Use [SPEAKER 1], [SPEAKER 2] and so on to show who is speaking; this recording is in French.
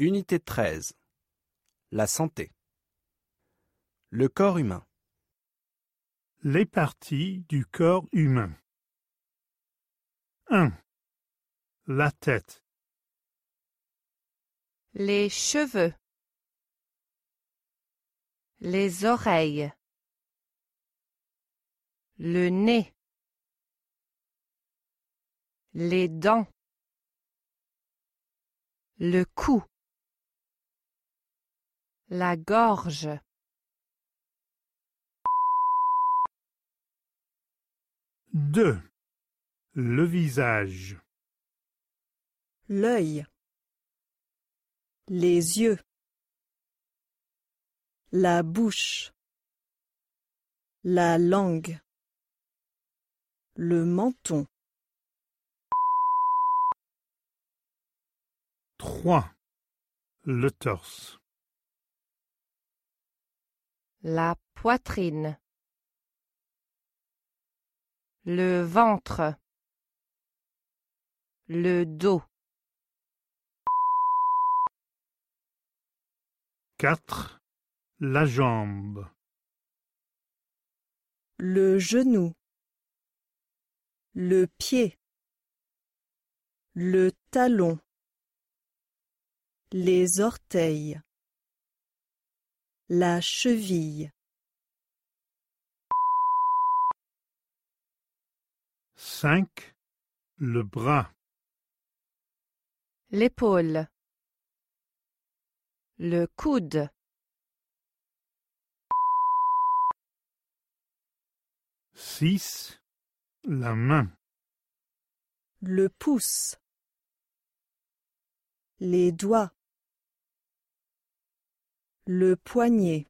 [SPEAKER 1] Unité 13. La santé. Le corps humain.
[SPEAKER 2] Les parties du corps humain. 1. La tête,
[SPEAKER 3] les cheveux, les oreilles, le nez, les dents, le cou, la gorge,
[SPEAKER 2] 2. Le visage,
[SPEAKER 4] l'œil, les yeux, la bouche, la langue, le menton,
[SPEAKER 2] 3. Le torse,
[SPEAKER 3] la poitrine, le ventre, le dos,
[SPEAKER 2] 4. La jambe,
[SPEAKER 4] le genou, le pied, le talon, les orteils, la cheville,
[SPEAKER 2] 5. Le bras,
[SPEAKER 3] l'épaule, le coude,
[SPEAKER 2] 6. La main,
[SPEAKER 4] le pouce, les doigts, le poignet,